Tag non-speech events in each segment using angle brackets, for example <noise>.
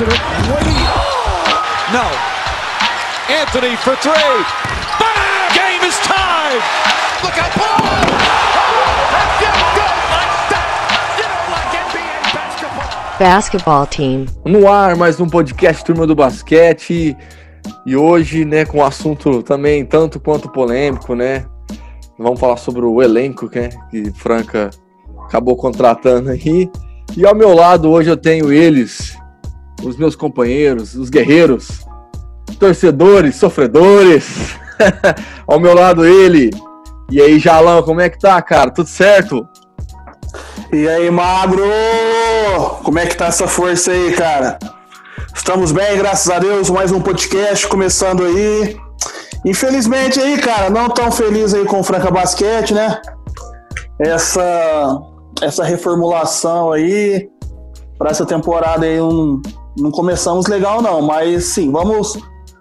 Waiting. No. Anthony for three. Bang! Game is tied. Look out, ball! Basketball Team. No ar, mais um podcast Turma do Basquete. E hoje, né, com um assunto também tanto quanto polêmico, né? Vamos falar sobre o elenco, né, que Franca acabou contratando aí. E ao meu lado hoje eu tenho eles, os meus companheiros, os guerreiros, torcedores, sofredores. <laughs> ao meu lado ele. E aí, Jalão, como é que tá, cara? Tudo certo? E aí, magro? Como é que tá essa força aí, cara? Estamos bem, graças a Deus. Mais um podcast começando aí. Infelizmente aí, cara, não tão feliz aí com o Franca Basquete, né? Essa essa reformulação aí para essa temporada aí não, não começamos legal não, mas sim, vamos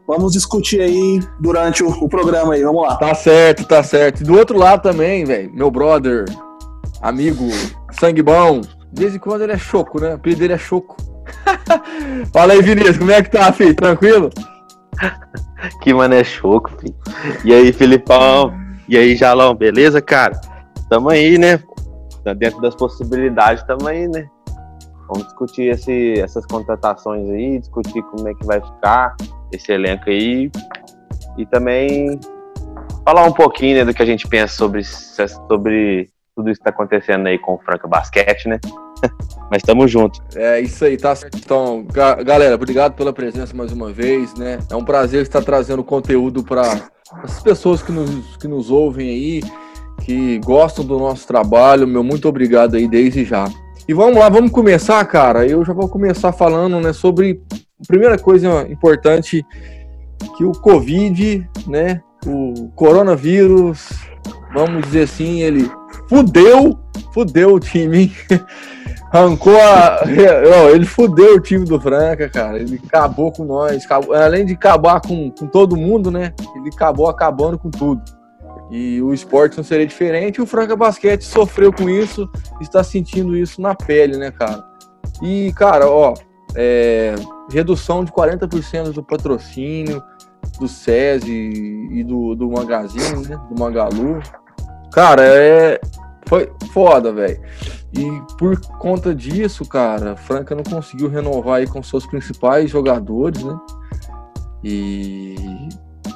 vamos discutir aí durante o, o programa aí, vamos lá. Tá certo, tá certo. E do outro lado também, velho, meu brother, amigo, sangue bom. De vez em quando ele é choco, né? O apelido dele é choco. <laughs> Fala aí, Vinícius, como é que tá, filho? Tranquilo? que mané choco, filho. E aí, Filipão? E aí, Jalão, beleza, cara? Tamo aí, né? Tá dentro das possibilidades, tamo aí, né? Vamos discutir esse, essas contratações aí, discutir como é que vai ficar esse elenco aí. E também falar um pouquinho né, do que a gente pensa sobre, sobre tudo isso que tá acontecendo aí com o Franca Basquete, né? <laughs> Mas tamo junto. É isso aí, tá certo. Então, ga galera, obrigado pela presença mais uma vez, né? É um prazer estar trazendo conteúdo para as pessoas que nos, que nos ouvem aí, que gostam do nosso trabalho. Meu muito obrigado aí desde já. E vamos lá, vamos começar, cara. Eu já vou começar falando, né, sobre a primeira coisa importante que o Covid, né, o coronavírus, vamos dizer assim, ele fudeu, fudeu o time? <laughs> Arrancou a. <laughs> Ele fudeu o time do Franca, cara. Ele acabou com nós. Acabou... além de acabar com, com todo mundo, né? Ele acabou acabando com tudo. E o esporte não seria diferente. O Franca Basquete sofreu com isso, está sentindo isso na pele, né, cara? E, cara, ó, é... redução de 40% do patrocínio do SESI e do, do Magazine, né? Do Magalu. Cara, é. Foi foda, velho. E por conta disso, cara, Franca não conseguiu renovar aí com seus principais jogadores, né? E,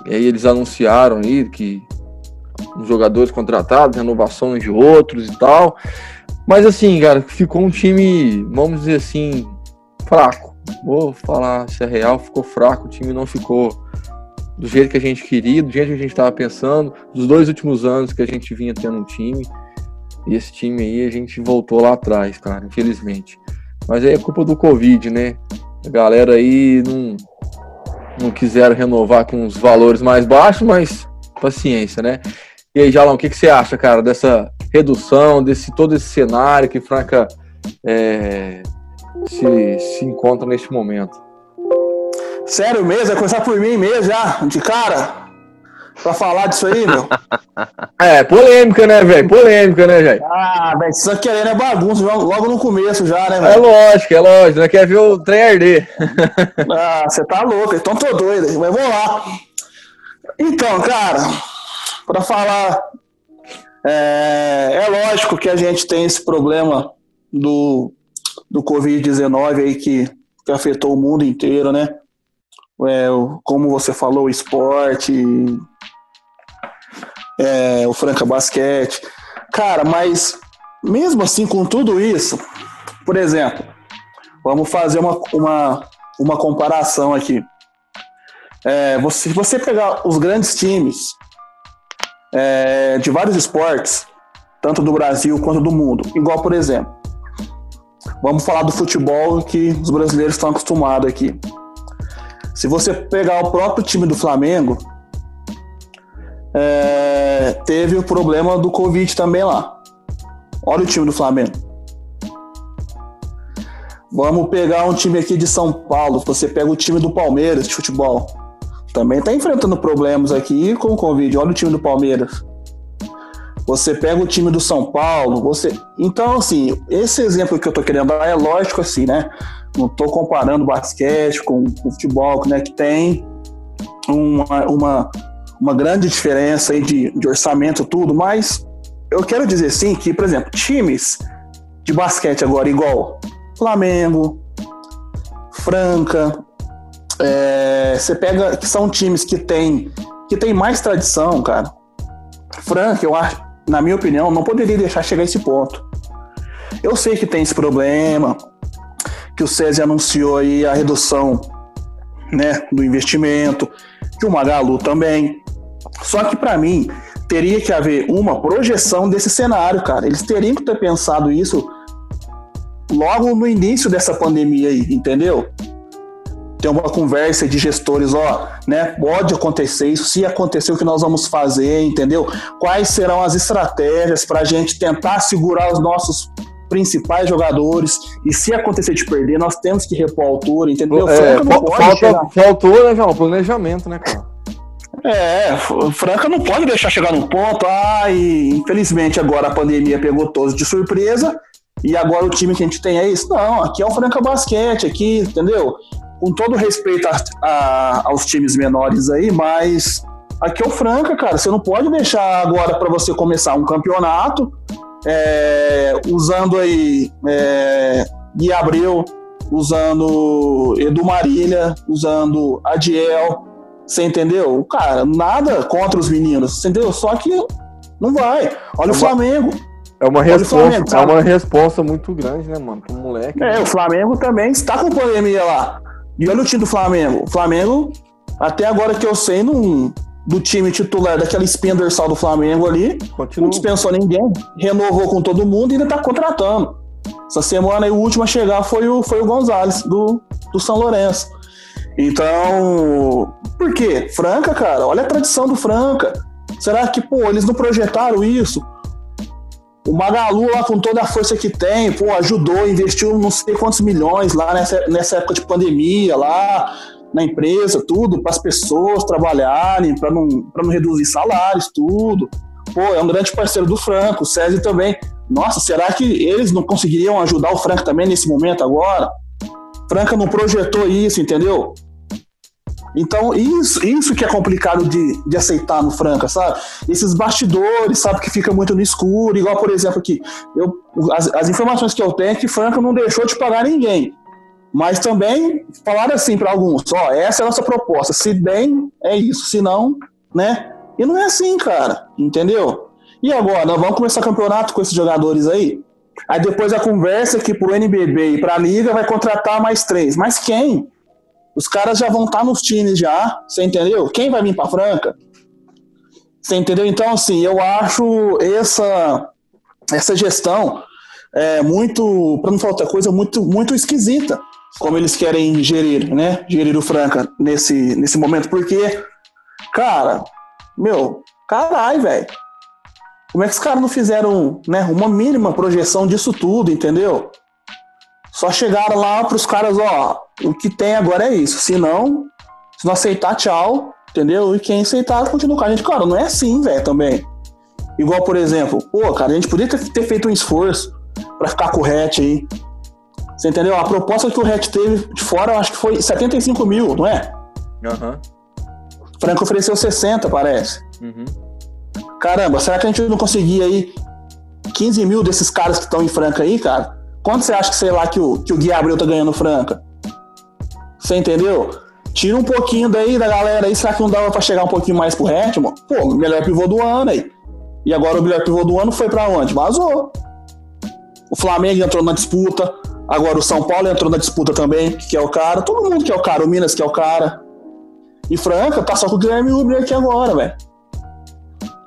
e aí eles anunciaram aí que jogadores contratados, renovações de outros e tal. Mas assim, cara, ficou um time, vamos dizer assim, fraco. Vou falar se é real, ficou fraco, o time não ficou do jeito que a gente queria, do jeito que a gente estava pensando, dos dois últimos anos que a gente vinha tendo um time. E esse time aí a gente voltou lá atrás, cara, infelizmente. Mas aí é culpa do Covid, né? A galera aí não, não quiseram renovar com os valores mais baixos, mas paciência, né? E aí, Jalão, o que, que você acha, cara, dessa redução, desse todo esse cenário que Franca é, se, se encontra neste momento? Sério mesmo? Vai começar por mim mesmo já? De cara? Pra falar disso aí, meu? <laughs> é, polêmica, né, velho? Polêmica, né, velho? Ah, velho, isso aqui é bagunça logo no começo já, né, velho? É lógico, é lógico. Não quer ver o trem arder. <laughs> ah, você tá louco, então tô doido. Mas vamos lá. Então, cara, pra falar. É, é lógico que a gente tem esse problema do, do Covid-19 aí que, que afetou o mundo inteiro, né? é, como você falou, o esporte, é, o Franca Basquete. Cara, mas mesmo assim, com tudo isso, por exemplo, vamos fazer uma, uma, uma comparação aqui. É, você, se você pegar os grandes times é, de vários esportes, tanto do Brasil quanto do mundo, igual por exemplo, vamos falar do futebol que os brasileiros estão acostumados aqui. Se você pegar o próprio time do Flamengo, é, teve o problema do Covid também lá. Olha o time do Flamengo. Vamos pegar um time aqui de São Paulo. Você pega o time do Palmeiras de futebol. Também está enfrentando problemas aqui com o Covid. Olha o time do Palmeiras. Você pega o time do São Paulo, você. Então, assim, esse exemplo que eu tô querendo dar é lógico, assim, né? Não estou comparando basquete com, com futebol, né? Que tem uma, uma, uma grande diferença aí de, de orçamento, tudo, mas eu quero dizer sim que, por exemplo, times de basquete agora, igual Flamengo, Franca, é, você pega que são times que tem, que tem mais tradição, cara. Franca, eu acho, na minha opinião, não poderia deixar chegar a esse ponto. Eu sei que tem esse problema, que o SESI anunciou aí a redução né, do investimento, que o Magalu também. Só que para mim teria que haver uma projeção desse cenário, cara. Eles teriam que ter pensado isso logo no início dessa pandemia aí, entendeu? Ter uma conversa de gestores, ó, né? Pode acontecer isso, se acontecer o que nós vamos fazer, entendeu? Quais serão as estratégias para a gente tentar segurar os nossos principais jogadores e se acontecer de perder, nós temos que repor a altura, entendeu? É, falta, faltou, né, João? Planejamento, né, cara? É, Franca não pode deixar chegar num ponto, ah, e infelizmente agora a pandemia pegou todos de surpresa, e agora o time que a gente tem é isso. Não, aqui é o Franca Basquete, aqui, entendeu? Com todo respeito a, a, aos times menores aí, mas aqui é o Franca, cara. Você não pode deixar agora para você começar um campeonato é, usando aí é, Gui Abreu, usando Edu Marília, usando Adiel. Você entendeu? Cara, nada contra os meninos, entendeu? Só que não vai. Olha o Flamengo. É uma resposta, é uma resposta muito grande, né, mano, pro moleque. É, né? o Flamengo também está com pandemia lá. E olha o time do Flamengo. O Flamengo, até agora que eu sei, não, do time titular, daquela espinha dorsal do Flamengo ali, Continua. não dispensou ninguém, renovou com todo mundo e ainda tá contratando. Essa semana aí, o último a chegar foi o, foi o Gonzalez, do, do São Lourenço. Então, por quê? Franca, cara, olha a tradição do Franca. Será que, pô, eles não projetaram isso? O Magalu lá com toda a força que tem, pô, ajudou, investiu não sei quantos milhões lá nessa, nessa época de pandemia lá, na empresa, tudo, para as pessoas trabalharem, para não, não reduzir salários, tudo. Pô, é um grande parceiro do Franco, o César também. Nossa, será que eles não conseguiriam ajudar o Franco também nesse momento agora? Franca não projetou isso, entendeu? Então, isso, isso que é complicado de, de aceitar no Franca, sabe? Esses bastidores, sabe, que fica muito no escuro, igual, por exemplo, aqui, eu, as, as informações que eu tenho é que Franca não deixou de pagar ninguém. Mas também falaram assim para alguns, ó, essa é a nossa proposta, se bem, é isso, se não, né? E não é assim, cara, entendeu? E agora, nós vamos começar campeonato com esses jogadores aí? Aí depois a conversa que pro NBB e pra Liga vai contratar mais três. Mas quem? Os caras já vão estar tá nos times já, você entendeu? Quem vai vir pra Franca? Você entendeu? Então, assim, eu acho essa, essa gestão é muito, para não falar outra coisa, muito, muito esquisita. Como eles querem gerir, né? Gerir o Franca nesse, nesse momento, porque, cara, meu, caralho, velho. Como é que os caras não fizeram né, uma mínima projeção disso tudo, entendeu? Só chegaram lá para os caras, ó, o que tem agora é isso. Se não, se não aceitar, tchau, entendeu? E quem aceitar, continua com a gente. Cara, não é assim, velho, também. Igual, por exemplo, pô, cara, a gente podia ter feito um esforço para ficar com o hatch aí. Você entendeu? A proposta que o hatch teve de fora, eu acho que foi 75 mil, não é? Aham. Uhum. Franco ofereceu 60, parece. Uhum. Caramba, será que a gente não conseguia aí 15 mil desses caras que estão em Franca aí, cara? Quanto você acha que, sei lá, que o, que o Gui Abreu tá ganhando Franca? Você entendeu? Tira um pouquinho daí da galera aí, será que não dava pra chegar um pouquinho mais pro ritmo? Pô, melhor pivô do ano aí. E agora o melhor pivô do ano foi pra onde? Vazou. O Flamengo entrou na disputa, agora o São Paulo entrou na disputa também, que é o cara, todo mundo que é o cara, o Minas que é o cara. E Franca tá só com o Guilherme Uber aqui agora, velho.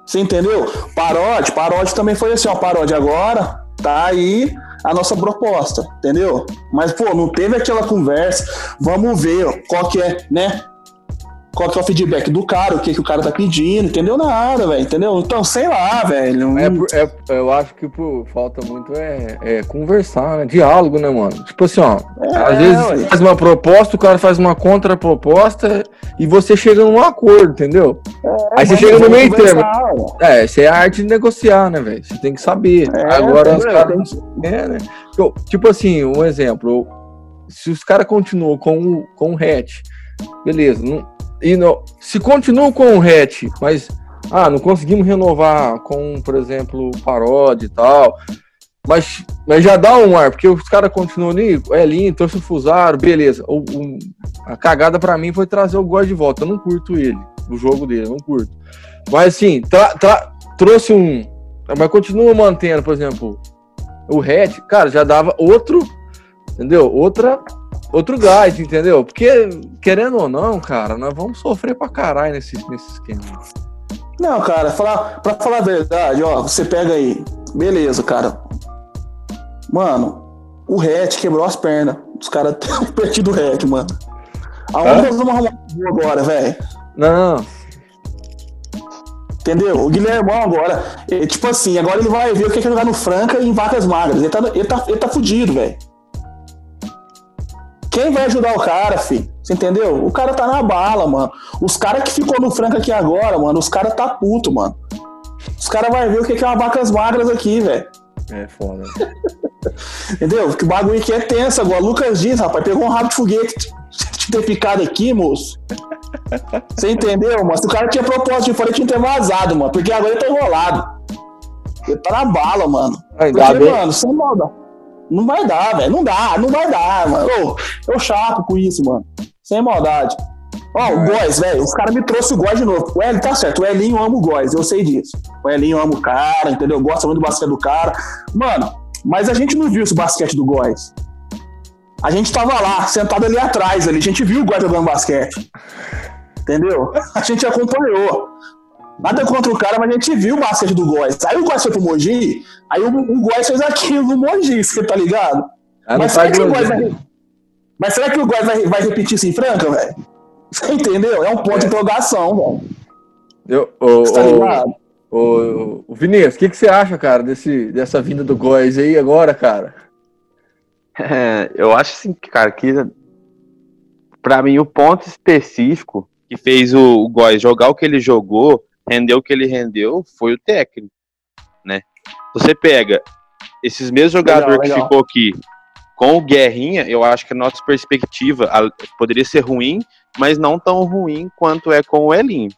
Você entendeu? Paródia, paródia também foi assim, ó, paródia agora, tá aí a nossa proposta, entendeu? Mas, pô, não teve aquela conversa, vamos ver qual que é, né? Qual que é o feedback do cara, o que, que o cara tá pedindo, entendeu? Nada, velho, entendeu? Então, sei lá, velho. É, é, eu acho que pô, falta muito é, é, conversar, né? Diálogo, né, mano? Tipo assim, ó, é, às vezes ué. faz uma proposta, o cara faz uma contraproposta e você chega num acordo, entendeu? É, Aí você chega no meio termo. É, isso é a arte de negociar, né, velho? Você tem que saber. É, Agora os caras. É, né? Tipo assim, um exemplo se os caras continuam com o, com o hatch, beleza. Não, e não, se continuam com o hatch, mas ah, não conseguimos renovar com, por exemplo, Parode e tal. Mas, mas já dá um ar, porque os caras continuam ali, é lindo, torce o Fusaro, beleza. O, o, a cagada para mim foi trazer o God de volta. Eu não curto ele, o jogo dele, não curto. Mas assim, tra, tra, trouxe um. Mas continua mantendo, por exemplo, o Red, cara, já dava outro, entendeu? Outra, outro gás, entendeu? Porque, querendo ou não, cara, nós vamos sofrer pra caralho nesse, nesse esquema. Não, cara, falar, pra falar a verdade, ó, você pega aí, beleza, cara. Mano, o Red quebrou as pernas. Os caras têm perdido o Red, mano. Aonde nós vamos arrumar um agora, velho? Não. Entendeu? O Guilhermão agora, tipo assim, agora ele vai ver o que é jogar no Franca e em vacas magras. Ele tá, ele tá, ele tá fudido, velho. Quem vai ajudar o cara, filho? Você entendeu? O cara tá na bala, mano. Os caras que ficou no Franca aqui agora, mano, os caras tá puto, mano. Os caras vão ver o que é uma vacas magras aqui, velho. É foda. <laughs> Entendeu? Que bagulho aqui é tenso agora. Lucas Dias, rapaz, pegou um rabo de foguete <laughs> te ter picado aqui, moço. Você entendeu, mano? Se o cara tinha propósito de fora, ele tinha que ter vazado, mano. Porque agora ele tá enrolado. Ele tá na bala, mano. Porque, bem. mano, sem maldade. Não vai dar, velho. Não dá, não vai dar, mano. Ô, eu chato com isso, mano. Sem maldade. Ó, o Góis, velho, os caras me trouxeram o Góis de novo. O Elinho tá certo, o Elinho ama o Góis, eu sei disso. O Elinho ama o cara, entendeu? Gosta muito do basquete do cara. Mano, mas a gente não viu esse basquete do Góis. A gente tava lá, sentado ali atrás, ali. A gente viu o Góis jogando basquete. Entendeu? A gente acompanhou. Nada contra o cara, mas a gente viu o basquete do Góis. Aí o Góis foi pro Mogi, aí o, o Góis fez aquilo no Mogi, você tá ligado? Ah, mas, será que o Góis vai... mas será que o Góis vai, vai repetir isso em Franca, velho? Você entendeu? É um ponto é. de interrogação, velho. Eu, o, tá ligado? O, o Vinícius, o que, que você acha, cara, desse, dessa vinda do Góis aí agora, cara? <laughs> É, eu acho assim, cara, que para mim o ponto específico que fez o, o Góis jogar o que ele jogou, render o que ele rendeu, foi o técnico, né? Você pega esses mesmos jogadores que ficou aqui com o Guerrinha, eu acho que a nossa perspectiva poderia ser ruim, mas não tão ruim quanto é com o Elinho.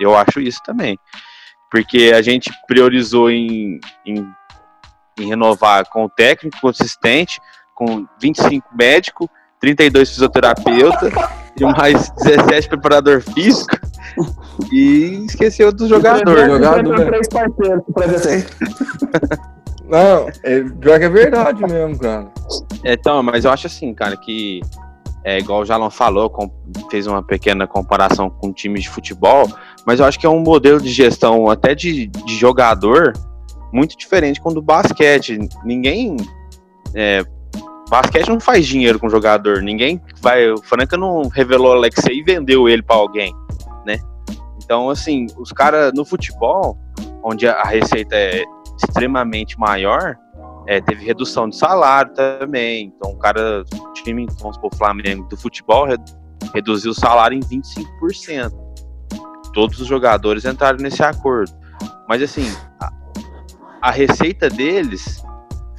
Eu acho isso também. Porque a gente priorizou em, em, em renovar com o técnico consistente, com 25 médicos, 32 fisioterapeutas e mais 17 preparador físico. E esqueceu dos jogadores. Jogador, três parceiros <laughs> Não, é, pior que é verdade mesmo, cara. Então, mas eu acho assim, cara, que é igual o Jalon falou, com, fez uma pequena comparação com times de futebol, mas eu acho que é um modelo de gestão até de, de jogador muito diferente com o do basquete. Ninguém. É, basquete não faz dinheiro com jogador. Ninguém vai. O Franca não revelou o Alexei e vendeu ele para alguém, né? Então, assim, os caras no futebol, onde a receita é extremamente maior, é, teve redução de salário também. Então, o cara, o time, vamos supor, Flamengo do futebol reduziu o salário em 25%. Todos os jogadores entraram nesse acordo. Mas, assim, a, a receita deles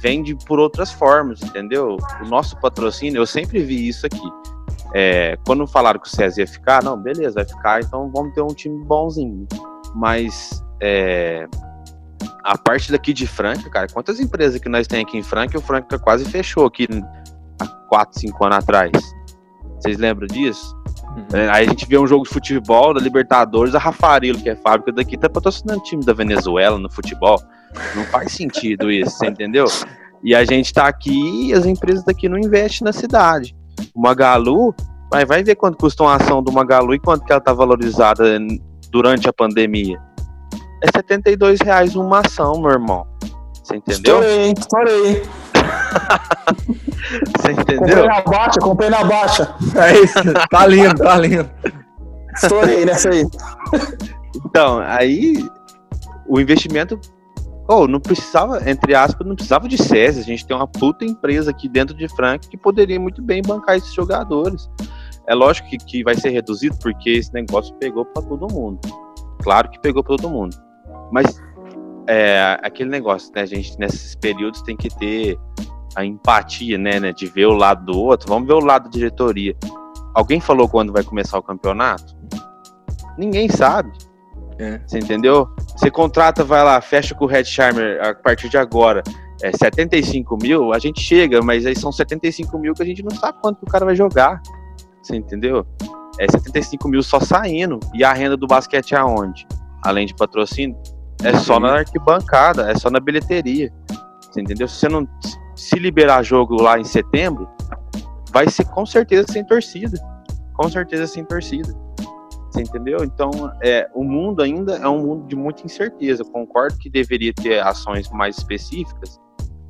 vende por outras formas, entendeu? O nosso patrocínio, eu sempre vi isso aqui. É, quando falaram que o César ia ficar, não, beleza, vai ficar, então vamos ter um time bonzinho. Mas é, a parte daqui de Franca, cara, quantas empresas que nós tem aqui em Franca, o Franca quase fechou aqui há 4, 5 anos atrás. Vocês lembram disso? Uhum. É, aí a gente vê um jogo de futebol da Libertadores, a Rafarilo, que é fábrica daqui, tá patrocinando time da Venezuela no futebol. Não faz sentido isso, você entendeu? E a gente tá aqui e as empresas daqui não investem na cidade. Magalu, vai, vai ver quanto custa uma ação do Magalu e quanto que ela tá valorizada durante a pandemia é 72 reais uma ação, meu irmão. Você entendeu? Estourei, estourei. <laughs> Você entendeu? Comprei na baixa, comprei na baixa. É isso, tá lindo, tá lindo. Estourei nessa aí. Então, aí o investimento oh, não precisava, entre aspas, não precisava de SESI. A gente tem uma puta empresa aqui dentro de Franca que poderia muito bem bancar esses jogadores. É lógico que, que vai ser reduzido porque esse negócio pegou para todo mundo. Claro que pegou para todo mundo. Mas é aquele negócio, né? A gente nesses períodos tem que ter a empatia, né, né, de ver o lado do outro, vamos ver o lado da diretoria. Alguém falou quando vai começar o campeonato? Ninguém sabe. É. Você entendeu? Você contrata, vai lá, fecha com o Red Charmer a partir de agora. É, 75 mil, a gente chega, mas aí são 75 mil que a gente não sabe quanto que o cara vai jogar. Você entendeu? É 75 mil só saindo. E a renda do basquete é aonde? Além de patrocínio, é só na arquibancada, é só na bilheteria. Você entendeu? Se você não se liberar jogo lá em setembro, vai ser com certeza sem torcida. Com certeza sem torcida. Você entendeu? Então, é, o mundo ainda é um mundo de muita incerteza. concordo que deveria ter ações mais específicas,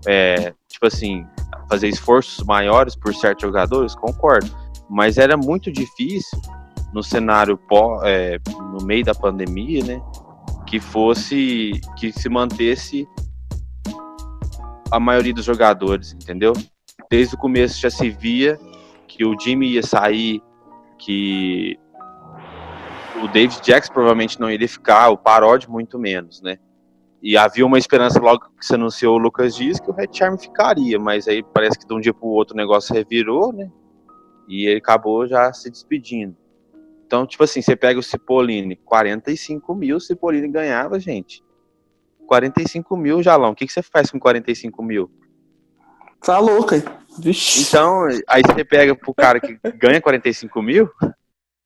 é, tipo assim, fazer esforços maiores por certos jogadores, concordo. Mas era muito difícil no cenário pó, é, no meio da pandemia, né? Que fosse, que se mantesse a maioria dos jogadores, entendeu? Desde o começo já se via que o Jimmy ia sair, que o David Jackson provavelmente não iria ficar, o Parod muito menos, né? E havia uma esperança logo que se anunciou o Lucas Dias que o Red Charm ficaria, mas aí parece que de um dia para o outro o negócio revirou, né? E ele acabou já se despedindo. Então, tipo assim, você pega o Cipollini, 45 mil o Cipollini ganhava, gente. 45 mil, Jalão. O que, que você faz com 45 mil? Tá louco, aí. Então, aí você pega pro cara que ganha 45 mil,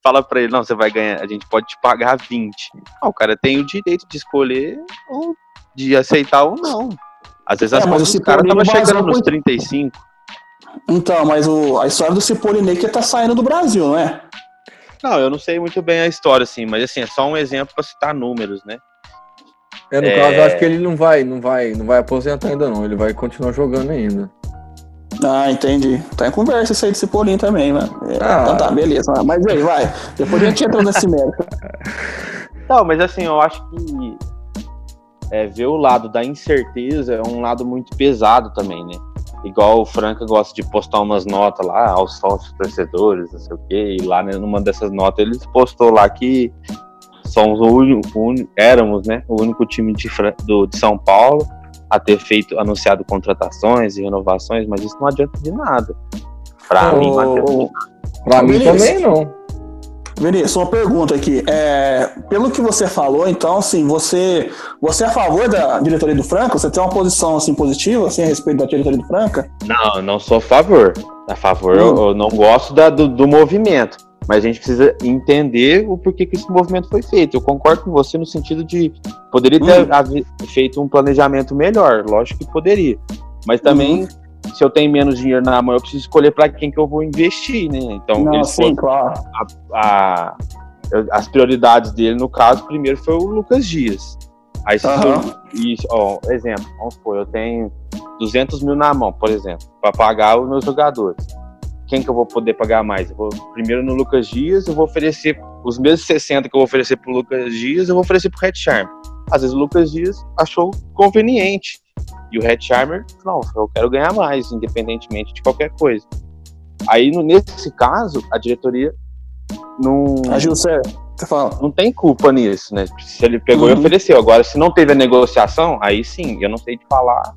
fala para ele, não, você vai ganhar, a gente pode te pagar 20. Ah, o cara tem o direito de escolher ou de aceitar ou não. Às vezes é, as coisas do cara tava chegando nos 35. Então, mas o, a história do Cipollini que tá saindo do Brasil, não é? Não, eu não sei muito bem a história, assim, mas assim, é só um exemplo para citar números, né? É, no é... caso, acho que ele não vai, não vai, não vai aposentar ainda não, ele vai continuar jogando ainda. Ah, entendi. Tá em conversa isso aí de Cipollini também, mano. É, ah. Então tá, beleza. Mas aí, vai. Depois a gente entra nesse mérito. <laughs> Não, mas assim, eu acho que é, ver o lado da incerteza é um lado muito pesado também, né? Igual o Franca gosta de postar umas notas lá aos sócios torcedores, não sei o quê, e lá né, numa dessas notas ele postou lá que somos o único, éramos, né, o único time de, do, de São Paulo a ter feito, anunciado contratações e renovações, mas isso não adianta de nada. Pra oh, mim, Pra mim também não. Vinícius, uma pergunta aqui. É, pelo que você falou, então, assim, você, você é a favor da diretoria do Franca? Você tem uma posição assim, positiva assim, a respeito da diretoria do Franca? Não, não sou a favor. A favor, hum. eu, eu, não gosto da, do, do movimento. Mas a gente precisa entender o porquê que esse movimento foi feito. Eu concordo com você no sentido de poderia ter uhum. feito um planejamento melhor, lógico que poderia. Mas também, uhum. se eu tenho menos dinheiro na mão, eu preciso escolher para quem que eu vou investir, né? Então, Não, sim, claro. A, a, as prioridades dele, no caso, primeiro foi o Lucas Dias. Aí, se uhum. eu, ó, exemplo, vamos supor, eu tenho 200 mil na mão, por exemplo, para pagar os meus jogadores quem que eu vou poder pagar mais? Eu vou primeiro no Lucas Dias, eu vou oferecer os mesmos 60 que eu vou oferecer pro Lucas Dias, eu vou oferecer pro Red Charmer. Às vezes o Lucas Dias achou conveniente. E o Red Charmer, não, eu quero ganhar mais, independentemente de qualquer coisa. Aí, no, nesse caso, a diretoria não. Agiu certo. Você fala. Não tem culpa nisso, né? Se ele pegou uhum. e ofereceu. Agora, se não teve a negociação, aí sim, eu não sei te falar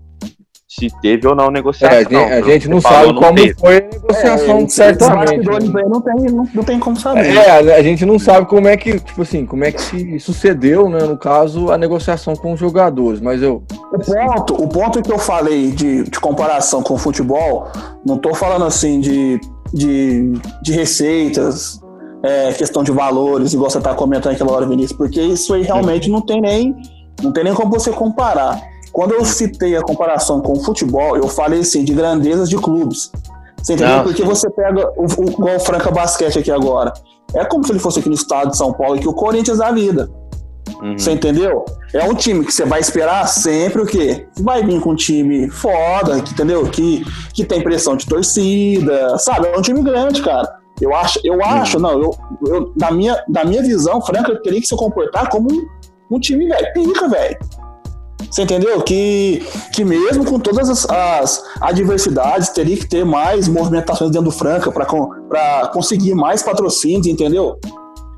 se teve ou não negociação. É, a gente, a gente não sabe como teve. foi a negociação, é, certamente. Né? Não, tem, não, não, tem como saber. É, a gente não sabe como é que, tipo assim, como é que se sucedeu, né, no caso, a negociação com os jogadores, mas eu... O ponto, o ponto que eu falei de, de comparação com o futebol, não tô falando assim de, de, de receitas, é, questão de valores, igual você tá comentando aquela hora, Vinícius, porque isso aí realmente não tem nem, não tem nem como você comparar. Quando eu citei a comparação com o futebol, eu falei assim, de grandezas de clubes. Você entendeu? Não. Porque você pega o, o, o Franca Basquete aqui agora. É como se ele fosse aqui no estado de São Paulo, e que o Corinthians da vida. Uhum. Você entendeu? É um time que você vai esperar sempre o quê? Vai vir com um time foda, que, entendeu? Que, que tem pressão de torcida, sabe? É um time grande, cara. Eu acho, eu acho, uhum. não, eu, eu, da, minha, da minha visão, Franca teria que se comportar como um, um time, velho, pica, velho. Você entendeu? Que, que mesmo com todas as, as adversidades, teria que ter mais movimentações dentro do Franca para conseguir mais patrocínios, entendeu?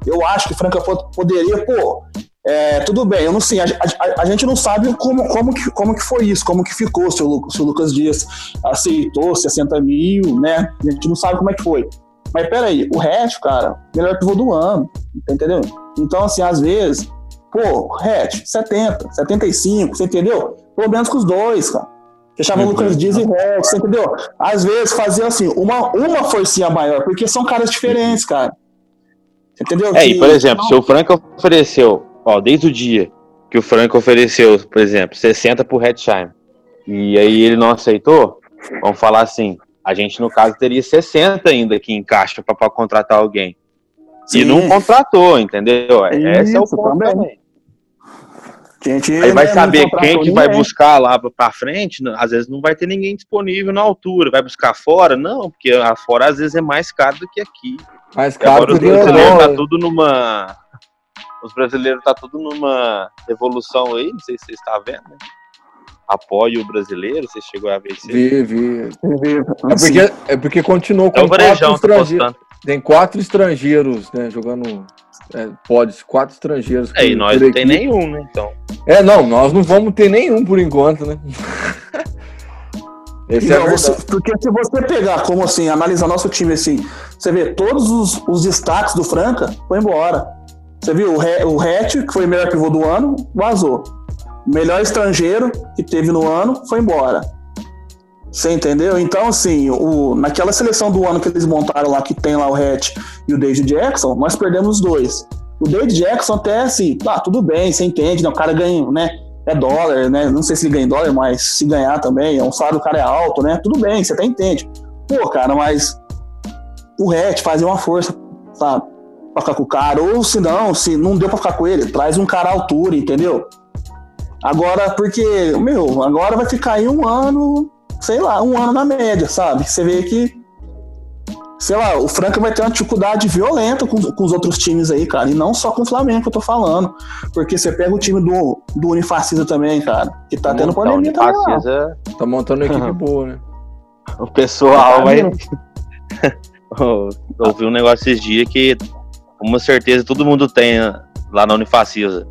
Eu acho que Franca poderia, pô, É, tudo bem, eu não sei, a, a, a, gente não sabe como, como, que, como que foi isso, como que ficou, se o, se o Lucas Dias aceitou 60 mil, né? A gente não sabe como é que foi. Mas peraí, o resto, cara, melhor pivô do ano, entendeu? Então, assim, às vezes, pô, Hatch, 70, 75, você entendeu? Pelo menos com os dois, cara. Fechava uhum. Lucas Dias e Hatch, você entendeu? Às vezes fazia assim, uma, uma forcinha maior, porque são caras diferentes, cara. Entendeu? É, que, e por exemplo, não... se o Franco ofereceu, ó, desde o dia que o Franco ofereceu, por exemplo, 60 pro Hetzheim, e aí ele não aceitou, vamos falar assim, a gente, no caso, teria 60 ainda aqui em caixa para contratar alguém. Sim. E não contratou, entendeu? Isso, Esse é o ponto também. também. Gente, Aí vai saber quem que vai buscar lá para frente, às vezes não vai ter ninguém disponível na altura, vai buscar fora? Não, porque a fora às vezes é mais caro do que aqui. Mais caro agora os brasileiros tá tudo numa os brasileiros tá tudo numa evolução aí, não sei se você está vendo, né? apoio brasileiro? Você chegou a ver isso? Vi, vi. É porque, é porque continuou com é quatro estrangeiros. Tem quatro estrangeiros, né? Jogando. É, pode, quatro estrangeiros. É, e nós não tem nenhum, né? Então. É, não, nós não vamos ter nenhum por enquanto, né? <laughs> Esse é não, é você, porque se você pegar, como assim, analisar nosso time assim, você vê todos os, os destaques do Franca, foi embora. Você viu o, o Hatch, que foi o melhor pivô do ano, vazou melhor estrangeiro que teve no ano foi embora. Você entendeu? Então, assim, o, naquela seleção do ano que eles montaram lá, que tem lá o Hatch e o David Jackson, nós perdemos os dois. O David Jackson até assim, tá, tudo bem, você entende, né? O cara ganha, né? É dólar, né? Não sei se ele ganha em dólar, mas se ganhar também, é um salário do cara é alto, né? Tudo bem, você até entende. Pô, cara, mas o Hatch fazia uma força, sabe? Pra ficar com o cara. Ou se não, se não deu pra ficar com ele, traz um cara à altura, entendeu? Agora, porque, meu, agora vai ficar aí um ano, sei lá, um ano na média, sabe? Você vê que, sei lá, o Franca vai ter uma dificuldade violenta com, com os outros times aí, cara. E não só com o Flamengo que eu tô falando. Porque você pega o time do, do Unifacisa também, cara, que tá tendo pandemia também. Unifacisa tá montando uma equipe boa, né? O pessoal vai. <laughs> Ouvi um negócio esses dias que, com uma certeza, todo mundo tem lá na Unifacisa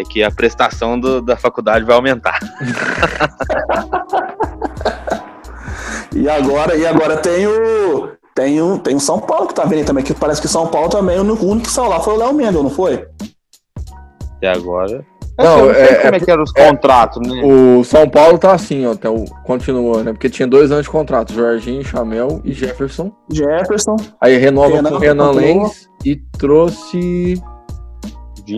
é que a prestação do, da faculdade vai aumentar. <laughs> e agora, e agora tem o tem o, tem o São Paulo que tá vendo também, que parece que São Paulo também, o único que saiu lá foi o Léo Mendel, não foi? Até agora. Não, é, é, como é que eram os é, contratos, né? O São Paulo tá assim, ó, até o, continua, né? Porque tinha dois anos de contrato, Jorginho, Chamel e Jefferson. Jefferson. Aí renova Renan, com o Renan Lenz e trouxe.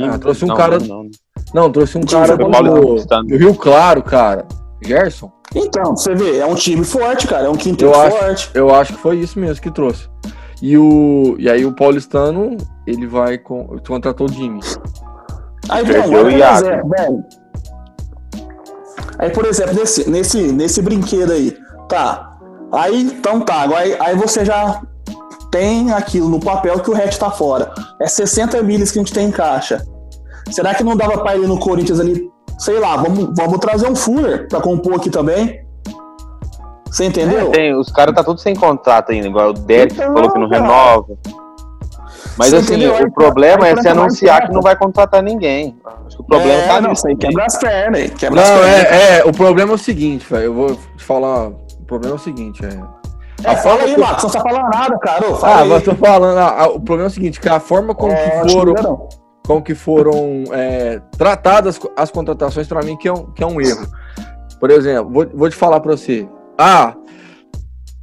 Ah, trouxe um não, cara. Não, não. Trouxe um cara do, do, Rio Claro, cara. Gerson. Então, você vê, é um time forte, cara. É um quinto eu forte. Acho, eu acho que foi isso mesmo que trouxe. E, o, e aí o paulistano, ele vai com. Contratou o Jimmy. Aí, bom, por exemplo, velho. Aí, por exemplo, nesse, nesse, nesse brinquedo aí, tá. Aí, então tá, aí, aí você já tem aquilo no papel que o RET tá fora. É 60 milhas que a gente tem em caixa. Será que não dava para ele no Corinthians ali? Sei lá, vamos, vamos trazer um Fuller para compor aqui também. Você entendeu? É, tem, os caras tá tudo sem contrato ainda, igual o Derek então, falou que não cara. renova. Mas Você assim, entendeu? o problema aí, é se anunciar que não vai contratar ninguém. Acho que o problema é, tá nisso. Aí quebra as pernas, quebra não, as pernas. É, é, o problema é o seguinte, velho. Eu vou te falar. O problema é o seguinte, é. É, fala aí. Marcos, não tá falando nada, cara. Ô, ah, aí. mas tô falando. Ah, o problema é o seguinte, que a forma como é, que foram como que foram é, tratadas as contratações, para mim, que é, um, que é um erro. Por exemplo, vou, vou te falar para você. Ah,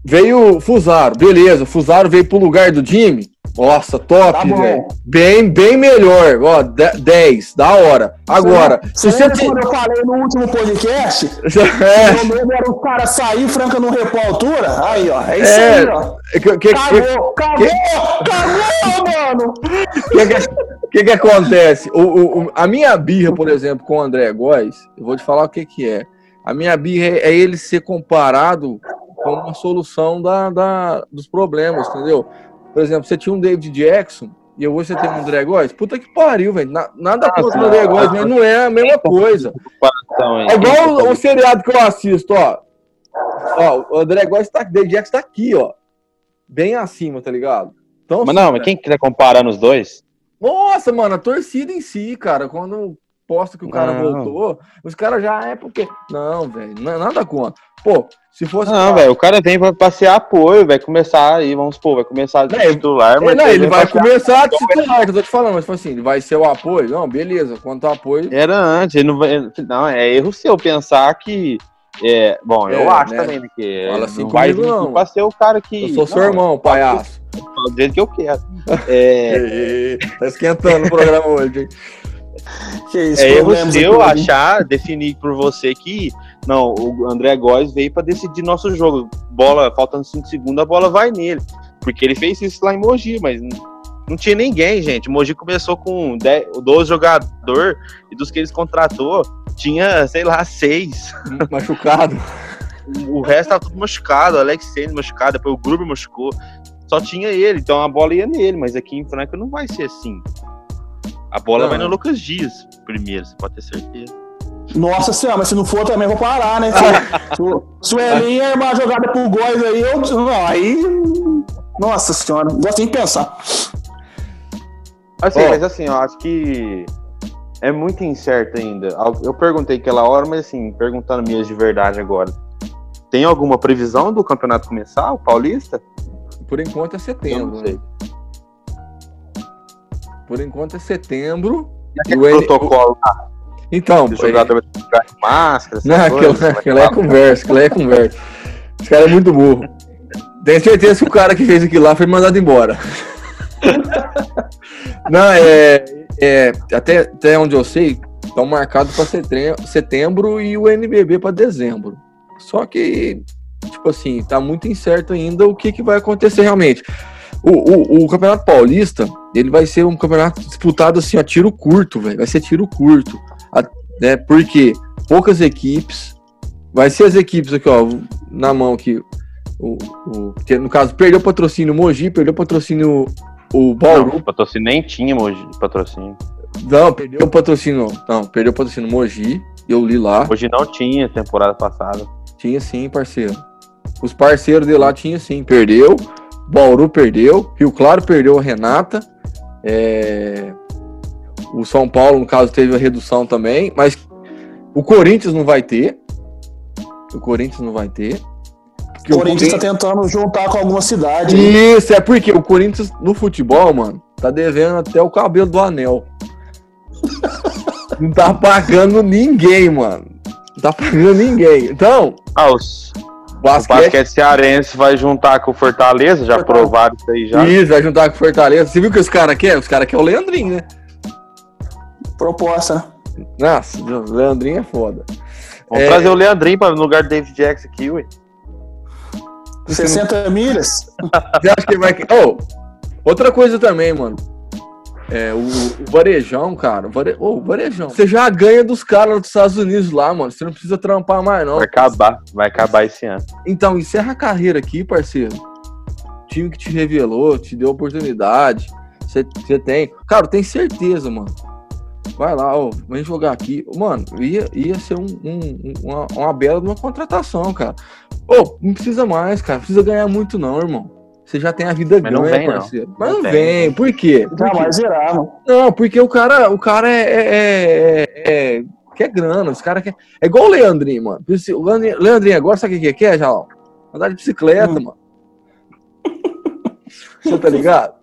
veio Fusaro, beleza, Fusaro veio pro lugar do Jimmy. Nossa, top, tá velho. Bem, bem melhor. Ó, 10, da hora. Agora, você se você. Quando eu falei no último podcast, <laughs> é. o meu era o cara sair Franca no repo altura. Aí, ó. É isso é. aí, ó. Que, que, cagou, que, cagou, que... cagou, mano. O que, que, que, que, acontece? O, o, a minha birra, por exemplo, com o André Góes, eu vou te falar o que, que é. A minha birra é, é ele ser comparado com uma solução da, da, dos problemas, entendeu? Por exemplo, você tinha um David Jackson e hoje você tem um André Góes. Puta que pariu, velho. Nada ah, contra o André Góes, mas não é a mesma coisa. É igual o, o seriado que eu assisto, ó. Ó, o André Góes tá, David Jackson tá aqui, ó. Bem acima, tá ligado? Então, mas não, mas quem quiser comparar nos dois? Nossa, mano, a torcida em si, cara, quando posta que o cara Não. voltou, os caras já é porque. Não, velho, não é nada contra. Pô, se fosse. Não, velho, o cara vem pra passear apoio, vai começar aí, vamos supor, vai começar de titular, É, não, ele vai começar a titular, que eu tô te falando, mas tipo assim, ele vai ser o apoio. Não, beleza, quanto apoio. Era antes, não vai. Não, é erro seu pensar que. É, bom, eu É, acho né? também, porque Fala assim não vai comigo, vir não. pra ser o cara que. Eu sou seu Não, irmão, palhaço. Do jeito que eu quero. <laughs> É, tá esquentando o programa hoje, hein? Que isso, é erro seu achar, definir por você que. Não, o André Góes veio pra decidir nosso jogo. Bola, faltando 5 segundos, a bola vai nele. Porque ele fez isso lá em Mogi, mas não, tinha ninguém, gente. Mogi começou com 10, 12 jogadores e dos que eles contratou, tinha, sei lá, 6. <laughs> Machucado. O resto tava tudo machucado, o Alex Sene machucado, depois o Gruber machucou. Só tinha ele, então a bola ia nele, mas aqui em Franca não vai ser assim. A bola Não. vai no Lucas Dias primeiro, você pode ter certeza. Nossa senhora, mas se não for também vou parar, né? <laughs> Se, o- Elinho armar a jogada pro Góis aí, eu. Não, aí. Nossa senhora, não gosto nem de pensar. Assim, Ó. mas assim, eu acho que é muito incerto ainda. Eu perguntei aquela hora, mas assim, perguntando minhas de verdade agora. Tem alguma previsão do campeonato começar, o Paulista? Por enquanto é Eu setembro. não sei. Né? Por enquanto é setembro. E o N- protocolo lá, Então, que o jogador vai ficar de máscara, Não, aquela, <laughs> aquela é conversa, aquela é conversa. Esse cara é muito burro. Tenho certeza que o cara que fez aquilo lá foi mandado embora. <laughs> Não, é. é até, até onde eu sei, estão marcados para setembro, setembro e o NBB para dezembro. Só que, tipo assim, tá muito incerto ainda o que, que vai acontecer realmente. O, o, o Campeonato Paulista, ele vai ser um campeonato disputado assim, a tiro curto, velho. Vai ser tiro curto. A- né, porque poucas equipes. Vai ser as equipes aqui, ó, na mão aqui. O, o, que no caso, perdeu o patrocínio Mogi, perdeu o patrocínio o Bauru. Não, patrocínio nem tinha hoje patrocínio. Não, perdeu o patrocínio. Não, perdeu o patrocínio Mogi. Eu li lá. Hoje não tinha temporada passada. Tinha sim, parceiro. Os parceiros de lá tinha sim. Perdeu. Bauru perdeu. Rio Claro perdeu a Renata. É, O São Paulo, no caso, teve a redução também. Mas o Corinthians não vai ter. O Corinthians não vai ter. Porque O Corinthians tá tentando juntar com alguma cidade. Isso, é porque o Corinthians no futebol, mano, tá devendo até o cabelo do anel. Não tá pagando ninguém, mano. Não tá pagando ninguém. Então, Ah, os, o basquete. basquete cearense vai juntar com o Fortaleza, já Fortaleza. provaram isso aí já. Isso, vai juntar com o Fortaleza. Você viu o que os caras querem? Os caras querem o Leandrinho, né? Proposta? Nossa, o Leandrinho é foda. Vamos É. trazer o Leandrinho pra, no lugar do David Jackson aqui, ué. 60 milhas? Você acha que ele vai. Oh, outra coisa também, mano. É, o, o Varejão, cara. O, vare... ô, o Varejão. Você já ganha dos caras dos Estados Unidos lá, mano. Você não precisa trampar mais, não. Vai acabar, vai acabar esse ano. Então, encerra a carreira aqui, parceiro. Time que te revelou, te deu oportunidade. Você você tem. Cara, tem certeza, mano. Vai lá, ó, vem jogar aqui. Mano, ia, ia ser um, um- uma, uma bela de uma contratação, cara. Ô, não precisa mais, cara. Precisa ganhar muito, não, irmão. Você já tem a vida Mas não ganha, vem, não. parceiro. Mas Não não, vem. Por quê? Por quê? vai zerar, mano. Não, porque o cara, o cara é, é, é- é- quer grana, os caras quer. É igual o Leandrinho, mano. O Leandrinho, agora sabe o que que quer, já? Andar de bicicleta, Hum. mano. Você tá ligado?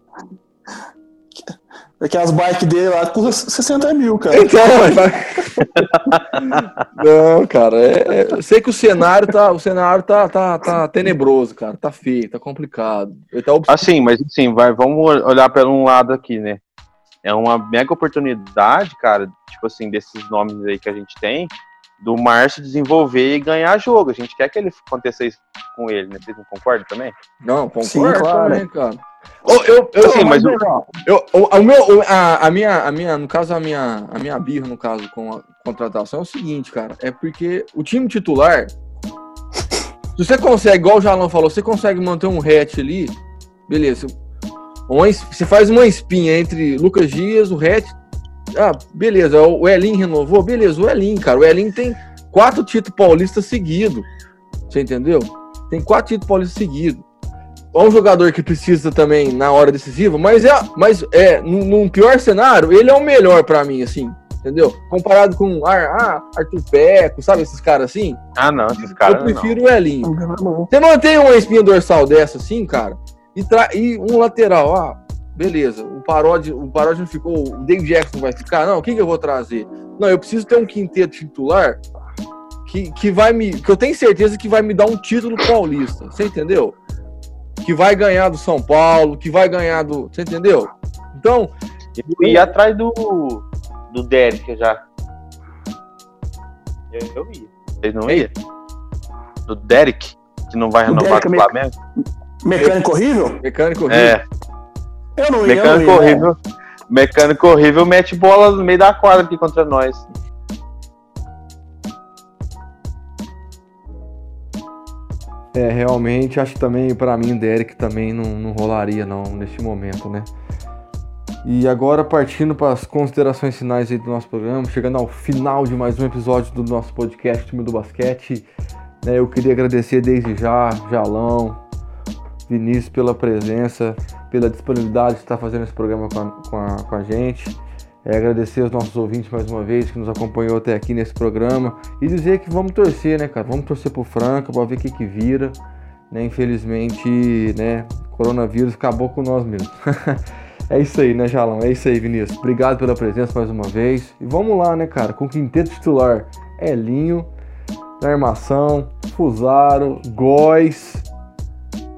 Porque as bikes dele lá custam 60 mil, cara. Então, <laughs> Não, cara, é, é- eu sei que o cenário tá, o cenário tá, tá, tá tenebroso, cara, tá feio, tá complicado. Tá obs- Assim, mas assim, vai, vamos olhar pelo um lado aqui, né? É uma mega oportunidade, cara, tipo assim, desses nomes aí que a gente tem, do Márcio desenvolver e ganhar jogo. A gente quer que ele aconteça isso com ele, né? Vocês não concordam também? Não, concordo Sim, claro. também, cara. Ô, eu, eu, Assim, mas não. Eu, o, meu, a, a minha, a minha, no caso, a minha, a minha birra, no caso, com a contratação é o seguinte, cara, é porque o time titular, <laughs> se você consegue, igual o Jalão falou, você consegue manter um hatch ali, beleza, uma você faz uma espinha entre Lucas Dias, o hatch, ah, beleza, o Elin renovou, beleza, o Elin, cara, o Elin tem quatro títulos paulistas seguidos, você entendeu? Tem quatro títulos paulistas seguidos. é um jogador que precisa também na hora decisiva, mas é, mas é num, num pior cenário, ele é o melhor para mim, assim, entendeu? Comparado com ah, Arthur Peco, sabe esses caras assim? Ah, não, esses caras. Eu prefiro não. o Elinho. Você mantém uma espinha dorsal dessa, assim, cara, e, tra e um lateral, ah, beleza, o Paródio, o Paródio não ficou, o David Jackson vai ficar, não, o que, eu vou trazer? Não, eu preciso ter um quinteto titular que, que vai me. que eu tenho certeza que vai me dar um título paulista. Você entendeu? Que vai ganhar do São Paulo, que vai ganhar do. Você entendeu? Então. Eu ia atrás do. do Derek já. Eu, eu ia. Vocês não iam? Do Derek, que não vai renovar com o Flamengo? Mecânico horrível? Mecânico horrível. É. Eu não ia. Mecânico não ia, horrível. Mecânico horrível mete bola no meio da quadra aqui contra nós. É, realmente, acho que também, para mim, o Derek também não, não rolaria, não, neste momento, né? E agora, partindo para as considerações finais aí do nosso programa, chegando ao final de mais um episódio do nosso podcast Time do Basquete, né, eu queria agradecer desde já, Jalão, Vinícius, pela presença, pela disponibilidade de estar fazendo esse programa com a, com a, com a gente. É, agradecer aos nossos ouvintes mais uma vez que nos acompanhou até aqui nesse programa e dizer que vamos torcer, né, cara? Vamos torcer pro Franca para ver o que, que vira. Né? Infelizmente, né, coronavírus acabou com nós mesmo. <laughs> é isso aí, né, Jalão? É isso aí, Vinícius. Obrigado pela presença mais uma vez. E vamos lá, né, cara? Com o quinteto titular Elinho, na armação, Fusaro, Góis,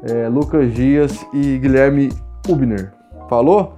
é, Lucas Dias e Guilherme Ubner. Falou?